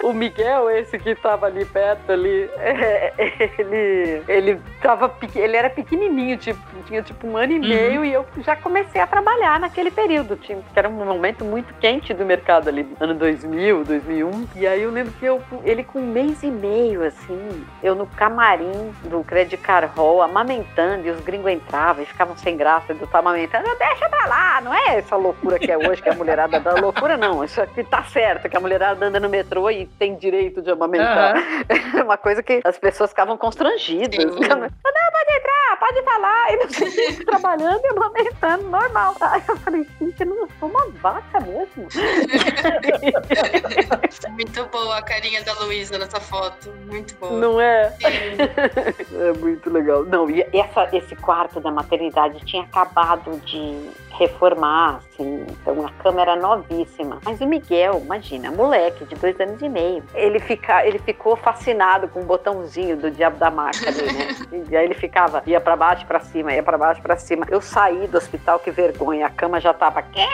S3: O Miguel, esse que tava ali perto ali, é, ele, ele tava, ele era pequenininho, tipo, tinha tipo um ano e uhum. meio e eu já comecei a trabalhar naquele período, tipo, que era um momento muito quente do mercado ali, ano 2000, 2001. E aí eu lembro que eu, ele com um mês e meio, assim, eu no camarim do Credit Card Hall, amamentando, e os gringos entravam e ficavam sem graça eu estar amamentando. Deixa pra lá, não é essa loucura que é hoje, que a mulherada dá loucura, não. Isso aqui tá certo, que a mulherada anda no metrô e tem direito de amamentar. Uhum. uma coisa que as pessoas ficavam constrangidas. Não, pode entrar, pode falar. E não sei trabalhando e amamentando, normal. Aí eu falei, gente, eu não sou uma vaca mesmo.
S2: muito boa a carinha da Luísa nessa foto. Muito boa.
S3: Não é? é muito legal. Não, e essa, esse quarto da maternidade tinha acabado de reformar, assim, então a câmera novíssima. Mas o Miguel, imagina, moleque de dois anos e meio, ele, fica, ele ficou fascinado com o botãozinho do diabo da marca ali, né? E aí ele ficava, ia para baixo para cima, ia para baixo para cima. Eu saí do hospital, que vergonha, a cama já tava aquele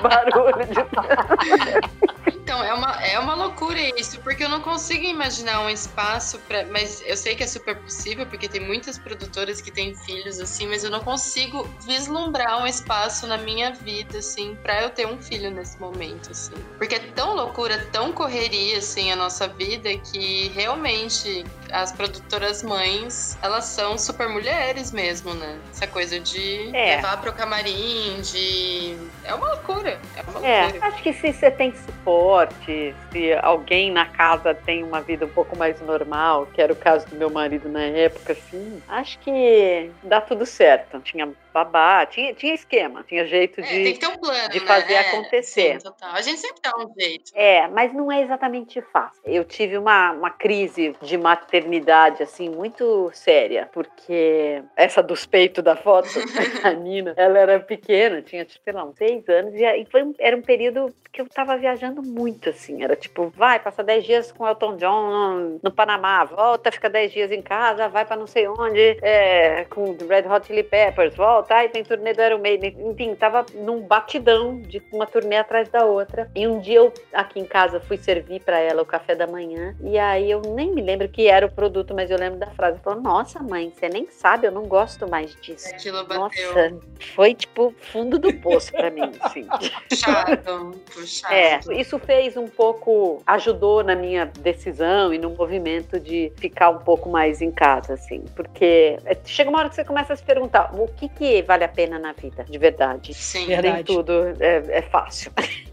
S3: barulho de
S2: Então, é uma, é uma loucura isso, porque eu não consigo imaginar um espaço para. Mas eu sei que é super possível, porque tem muitas produtoras que têm filhos assim, mas eu não consigo vislumbrar um espaço na minha vida, assim, para eu ter um filho nesse momento, assim. Porque é tão loucura, tão correria, assim, a nossa vida, que realmente as produtoras mães, elas são super mulheres mesmo, né? Essa coisa de é. levar pro camarim, de. É uma loucura. É uma é, loucura.
S3: É, acho que se você tem suporte se alguém na casa tem uma vida um pouco mais normal, que era o caso do meu marido na época, assim, acho que dá tudo certo. Tinha babá, tinha, tinha esquema, tinha jeito é, de,
S2: um plano,
S3: de fazer
S2: né?
S3: acontecer.
S2: Sim, a gente sempre dá um jeito.
S3: É, mas não é exatamente fácil. Eu tive uma, uma crise de maternidade, assim, muito séria, porque essa dos peitos da foto, a Nina, ela era pequena, tinha, tipo, sei lá, uns seis anos, e foi um, era um período que eu tava viajando muito, assim, era tipo, vai, passa dez dias com Elton John no, no Panamá, volta, fica dez dias em casa, vai para não sei onde, é, com Red Hot Chili Peppers, volta, tá? E tem turnê do Iron Maiden. Enfim, tava num batidão de uma turnê atrás da outra. E um dia eu, aqui em casa, fui servir para ela o café da manhã. E aí eu nem me lembro que era o produto, mas eu lembro da frase. Falou, nossa, mãe, você nem sabe, eu não gosto mais disso.
S2: Aquilo bateu.
S3: Nossa, foi tipo fundo do poço para mim, assim.
S2: Puxado, puxado.
S3: É, isso fez um pouco, ajudou na minha decisão e no movimento de ficar um pouco mais em casa, assim. Porque é, chega uma hora que você começa a se perguntar, o que que vale a pena na vida, de verdade.
S2: Sim,
S1: verdade.
S3: Nem tudo é, é fácil.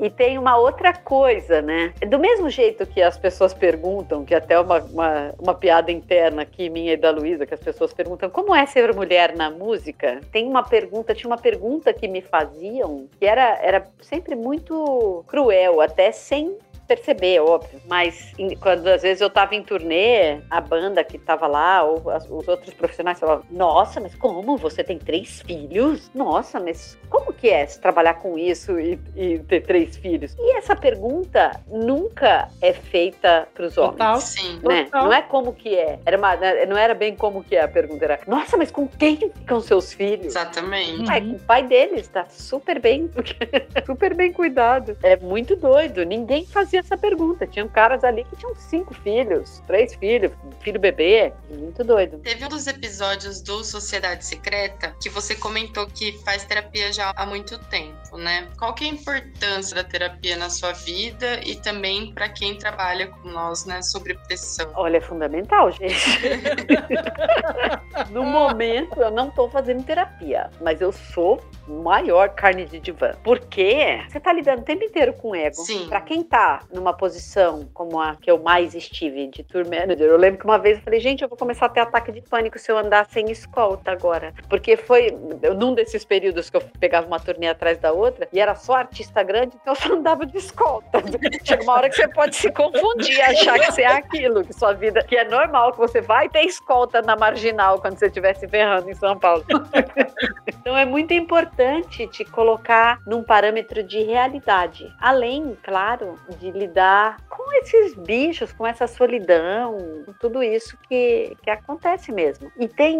S3: e tem uma outra coisa, né? Do mesmo jeito que as pessoas perguntam, que até uma, uma, uma piada interna aqui, minha e da Luísa, que as pessoas perguntam como é ser mulher na música, tem uma pergunta, tinha uma pergunta que me faziam, que era, era sempre muito cruel, até sem perceber, óbvio. Mas em, quando às vezes eu tava em turnê, a banda que tava lá, ou as, os outros profissionais falavam: Nossa, mas como? Você tem três filhos? Nossa, mas como que é se trabalhar com isso e, e ter três filhos? E essa pergunta nunca é feita para os homens.
S2: Total. Sim.
S3: Né? Total. Não é como que é. Era uma, né, não era bem como que é a pergunta. Era, nossa, mas com quem ficam seus filhos?
S2: Exatamente.
S3: É, com o pai deles, tá super bem, super bem cuidado. É muito doido. Ninguém fazia essa pergunta. Tinham caras ali que tinham cinco filhos, três filhos, filho bebê. Muito doido.
S2: Teve um dos episódios do Sociedade Secreta que você comentou que faz terapia já há muito tempo, né? Qual que é a importância da terapia na sua vida e também para quem trabalha com nós, né, sobre pressão?
S3: Olha, é fundamental, gente. no momento, eu não tô fazendo terapia, mas eu sou maior carne de divã. Porque você tá lidando o tempo inteiro com ego.
S2: Sim.
S3: Pra quem tá numa posição como a que eu mais estive de tour manager, eu lembro que uma vez eu falei, gente, eu vou começar a ter ataque de pânico se eu andar sem escolta agora. Porque foi num desses períodos que eu pegava uma turnê atrás da outra e era só artista grande, então eu só andava de escolta. Chega uma hora que você pode se confundir, achar que você é aquilo, que sua vida, que é normal, que você vai ter escolta na marginal quando você estiver se ferrando em São Paulo. então é muito importante te colocar num parâmetro de realidade. Além, claro, de lidar com esses bichos, com essa solidão, com tudo isso que, que acontece mesmo. E tem.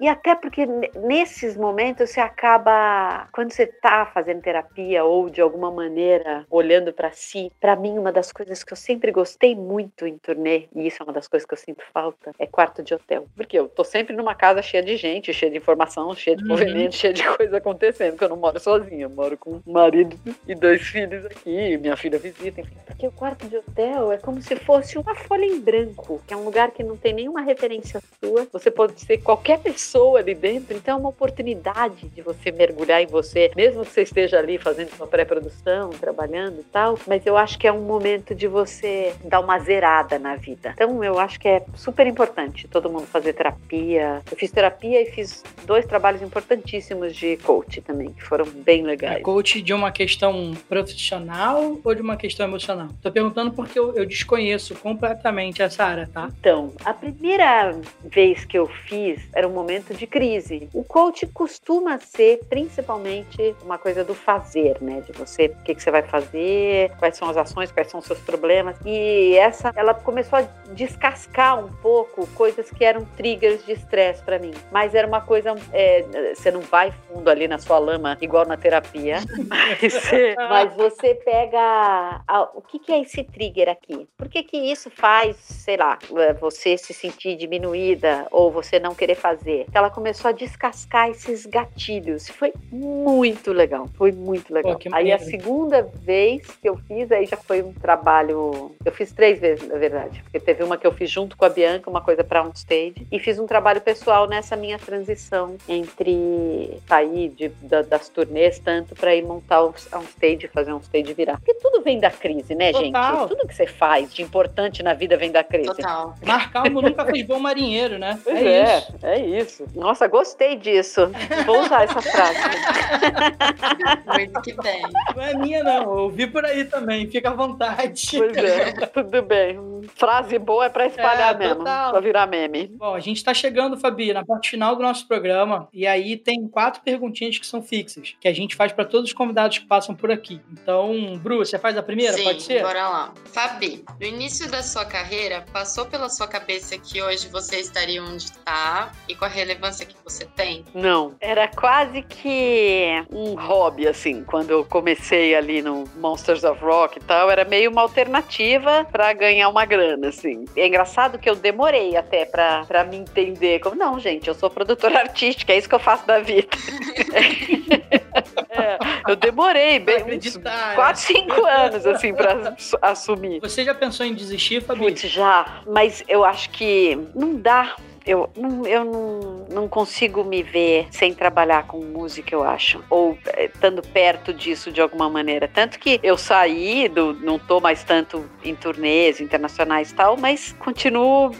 S3: E até porque nesses momentos você acaba. Quando você tá fazendo terapia ou de alguma maneira olhando para si, para mim, uma das coisas que eu sempre gostei muito em turnê, e isso é uma das coisas que eu sinto falta, é quarto de hotel. Porque eu tô sempre numa casa cheia de gente, cheia de informação, cheia de uhum. movimento, cheia de coisa acontecendo, porque eu não moro sozinha, eu moro com um marido e dois filhos aqui, minha filha visita, enfim. Porque o quarto de hotel é como se fosse uma folha em branco, que é um lugar que não tem nenhuma referência sua. Você pode ser qualquer pessoa ali dentro, então é uma oportunidade de você mergulhar em você, mesmo que você esteja ali fazendo uma pré-produção, trabalhando e tal, mas eu acho que é um momento de você dar uma zerada na vida. Então eu acho que é super importante todo mundo fazer terapia. Eu fiz terapia e fiz dois trabalhos importantíssimos de coach também, que foram bem legais. É
S1: coach de uma questão profissional ou de uma questão emocional? Tô perguntando porque eu, eu desconheço completamente essa área, tá?
S3: Então, a primeira vez que eu fiz era um momento de crise. O coach costuma ser principalmente uma coisa do fazer, né? De você, o que, que você vai fazer, quais são as ações, quais são os seus problemas. E essa, ela começou a descascar um pouco coisas que eram triggers de estresse para mim. Mas era uma coisa, é, você não vai fundo ali na sua lama, igual na terapia, mas, mas você pega a, o que, que é esse trigger aqui? Por que, que isso faz, sei lá, é, você se sentir diminuída ou você não querer fazer? Ela começou a descascar esses gatilhos. Foi muito legal, foi muito legal. Pô, aí a segunda vez que eu fiz, aí já foi um trabalho. Eu fiz três vezes, na verdade, porque teve uma que eu fiz junto com a Bianca, uma coisa para um stage, e fiz um trabalho pessoal nessa minha transição entre sair de, da, das turnês tanto para ir montar um, um stage, fazer um stage virar. Porque tudo vem da crise, né, Total. gente? Tudo que você faz de importante na vida vem da crise.
S2: Total.
S1: Mar calmo nunca fez bom marinheiro, né?
S3: Pois é, é, isso. É isso. Nossa, gostei disso. Vou usar essa frase.
S2: Muito que bem.
S1: Não é minha, não. Eu vi por aí também. Fica à vontade.
S3: Pois é, tudo bem. Frase boa é pra espalhar é, mesmo. Total. Pra virar meme.
S1: Bom, a gente tá chegando, Fabi, na parte final do nosso programa. E aí tem quatro perguntinhas que são fixas, que a gente faz para todos os convidados que passam por aqui. Então, Bru, você faz a primeira?
S2: Sim,
S1: Pode ser?
S2: Bora lá. Fabi, no início da sua carreira, passou pela sua cabeça que hoje você estaria onde está e com a relevância que você tem?
S3: Não. Era quase que um hobby, assim. Quando eu comecei ali no Monsters of Rock e tal, era meio uma alternativa para ganhar uma grana, assim. É engraçado que eu demorei até para me entender como, não, gente, eu sou produtora artística, é isso que eu faço da vida. é, eu demorei bem uns 4, 5 anos, assim, assumir.
S1: Você já pensou em desistir, Fabi?
S3: Putz, já. Mas eu acho que não dá eu, não, eu não, não consigo me ver sem trabalhar com música, eu acho. Ou é, estando perto disso de alguma maneira. Tanto que eu saí, do, não tô mais tanto em turnês internacionais e tal, mas continuo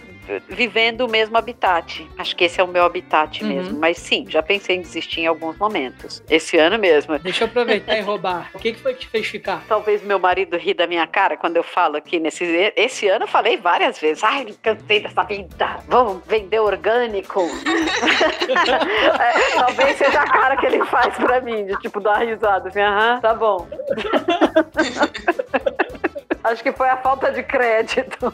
S3: vivendo o mesmo habitat. Acho que esse é o meu habitat uhum. mesmo. Mas sim, já pensei em desistir em alguns momentos. Esse ano mesmo.
S1: Deixa eu aproveitar e roubar. O que, que foi que te fez ficar?
S3: Talvez meu marido ri da minha cara quando eu falo aqui nesse. Esse ano eu falei várias vezes. Ai, cansei dessa vida. Vamos vender orgânico. é, talvez seja a cara que ele faz pra mim, de tipo dar risada. Assim, aham, tá bom. Acho que foi a falta de crédito.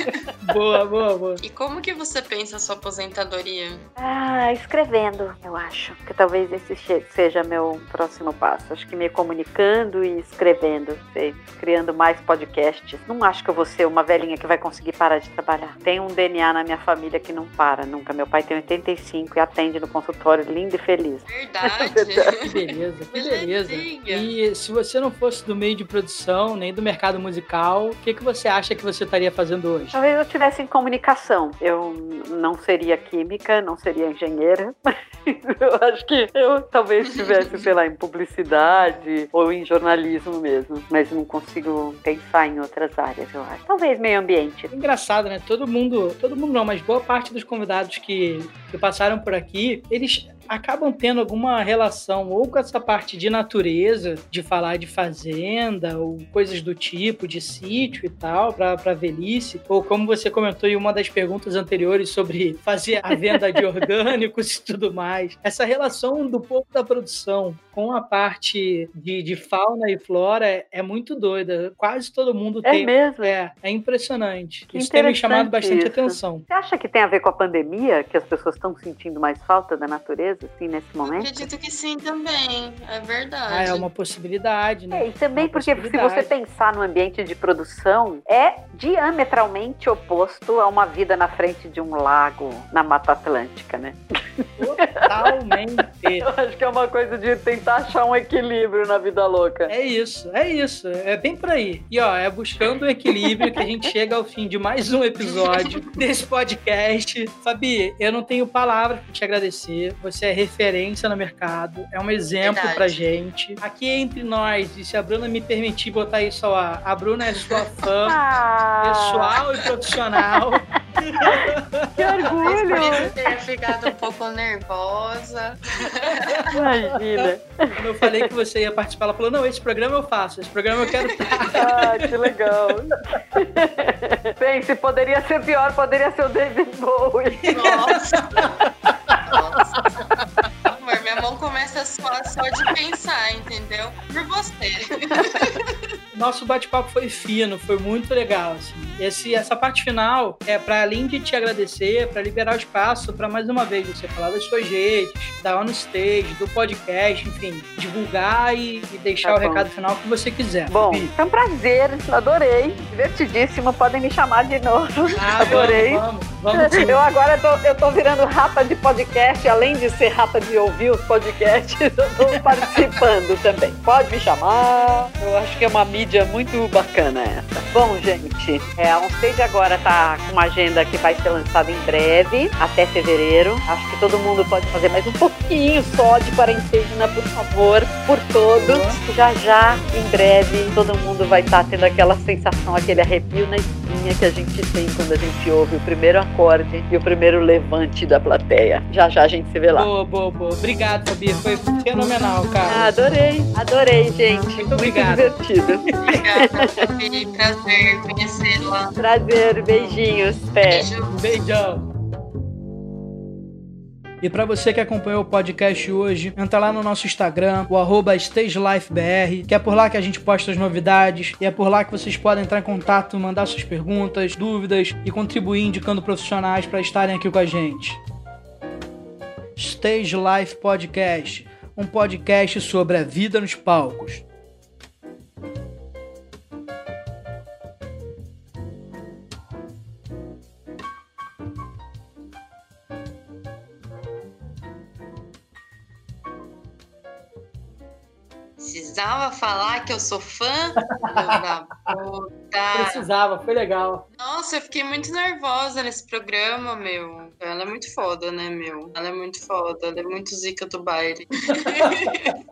S1: boa, boa, boa.
S2: E como que você pensa a sua aposentadoria?
S3: Ah, escrevendo, eu acho. Que talvez esse seja meu próximo passo. Acho que me comunicando e escrevendo, sei, criando mais podcasts. Não acho que eu vou ser uma velhinha que vai conseguir parar de trabalhar. Tem um DNA na minha família que não para nunca. Meu pai tem 85 e atende no consultório lindo e feliz.
S2: Verdade.
S1: que beleza, que beleza. E se você não fosse do meio de produção, nem do mercado musical, musical, o que, que você acha que você estaria fazendo hoje?
S3: Talvez eu tivesse em comunicação. Eu não seria química, não seria engenheira. eu acho que eu talvez estivesse, sei lá, em publicidade ou em jornalismo mesmo. Mas não consigo pensar em outras áreas, eu acho. Talvez meio ambiente.
S1: Engraçado, né? Todo mundo, todo mundo não, mas boa parte dos convidados que, que passaram por aqui, eles acabam tendo alguma relação ou com essa parte de natureza, de falar de fazenda ou coisas do tipo, de sítio e tal, para velhice, ou como você comentou em uma das perguntas anteriores sobre fazer a venda de orgânicos e tudo mais. Essa relação do povo da produção com a parte de, de fauna e flora é, é, muito doida. Quase todo mundo
S3: é
S1: tem.
S3: É mesmo?
S1: É, é impressionante. Que isso tem me chamado bastante isso. atenção.
S3: Você acha que tem a ver com a pandemia, que as pessoas estão sentindo mais falta da natureza? assim, nesse momento?
S2: acredito que sim também, é verdade.
S1: Ah, é uma possibilidade, né?
S3: É, e também uma porque se você pensar no ambiente de produção, é diametralmente oposto a uma vida na frente de um lago na Mata Atlântica, né?
S1: Totalmente.
S3: Eu acho que é uma coisa de tentar achar um equilíbrio na vida louca.
S1: É isso, é isso. É bem por aí. E ó, é buscando o equilíbrio que a gente chega ao fim de mais um episódio desse podcast. Fabi, eu não tenho palavras para te agradecer. Você é referência no mercado, é um exemplo Verdade. pra gente. Aqui entre nós, e se a Bruna me permitir botar isso ao ar, a Bruna é sua fã ah. pessoal e profissional.
S3: que orgulho!
S2: Eu ter ficado um pouco nervosa.
S3: Imagina.
S1: Quando eu falei que você ia participar, ela falou: não, esse programa eu faço, esse programa eu quero
S3: Ah, que legal. Pense, poderia ser pior, poderia ser o David Bowie.
S2: Nossa! Nossa. Minha mão começa a suar só de pensar, entendeu? Por você.
S1: Nosso bate-papo foi fino, foi muito legal. Assim. Esse, essa parte final é para além de te agradecer, para liberar o espaço para mais uma vez você falar das suas redes, da On Stage, do podcast, enfim, divulgar e, e deixar tá o recado final que você quiser.
S3: Bom, foi um prazer, adorei, divertidíssimo, podem me chamar de novo. Ah, adorei. Vamos, vamos, vamos eu agora tô, eu tô virando rata de podcast, além de ser rata de ouvir os podcasts, eu tô participando também. Pode me chamar. Eu acho que é uma mídia muito bacana essa. Bom, gente, é, a Onstage agora tá com uma agenda que vai ser lançada em breve, até fevereiro. Acho que todo mundo pode fazer mais um pouquinho só de quarentena, por favor, por todos. Já já, em breve, todo mundo vai estar tá tendo aquela sensação, aquele arrepio na espinha que a gente tem quando a gente ouve o primeiro acorde e o primeiro levante da plateia. Já já a gente se vê lá.
S1: Boa, boa, boa. Obrigado, Fabi. Foi fenomenal, cara.
S3: Ah, adorei, adorei, gente. Muito, Muito
S2: obrigado. divertido. Obrigada, Fabi. Prazer conhecê-la.
S3: Prazer, beijinhos. Pé.
S1: Beijo. Beijão. E para você que acompanhou o podcast hoje, entra lá no nosso Instagram, o arroba StageLifeBR, que é por lá que a gente posta as novidades e é por lá que vocês podem entrar em contato, mandar suas perguntas, dúvidas e contribuir indicando profissionais para estarem aqui com a gente. Stage Life Podcast, um podcast sobre a vida nos palcos.
S2: Precisava falar que eu sou fã da
S1: puta. Precisava, foi legal.
S2: Nossa, eu fiquei muito nervosa nesse programa, meu. Ela é muito foda, né, meu? Ela é muito foda, ela é muito zica do baile.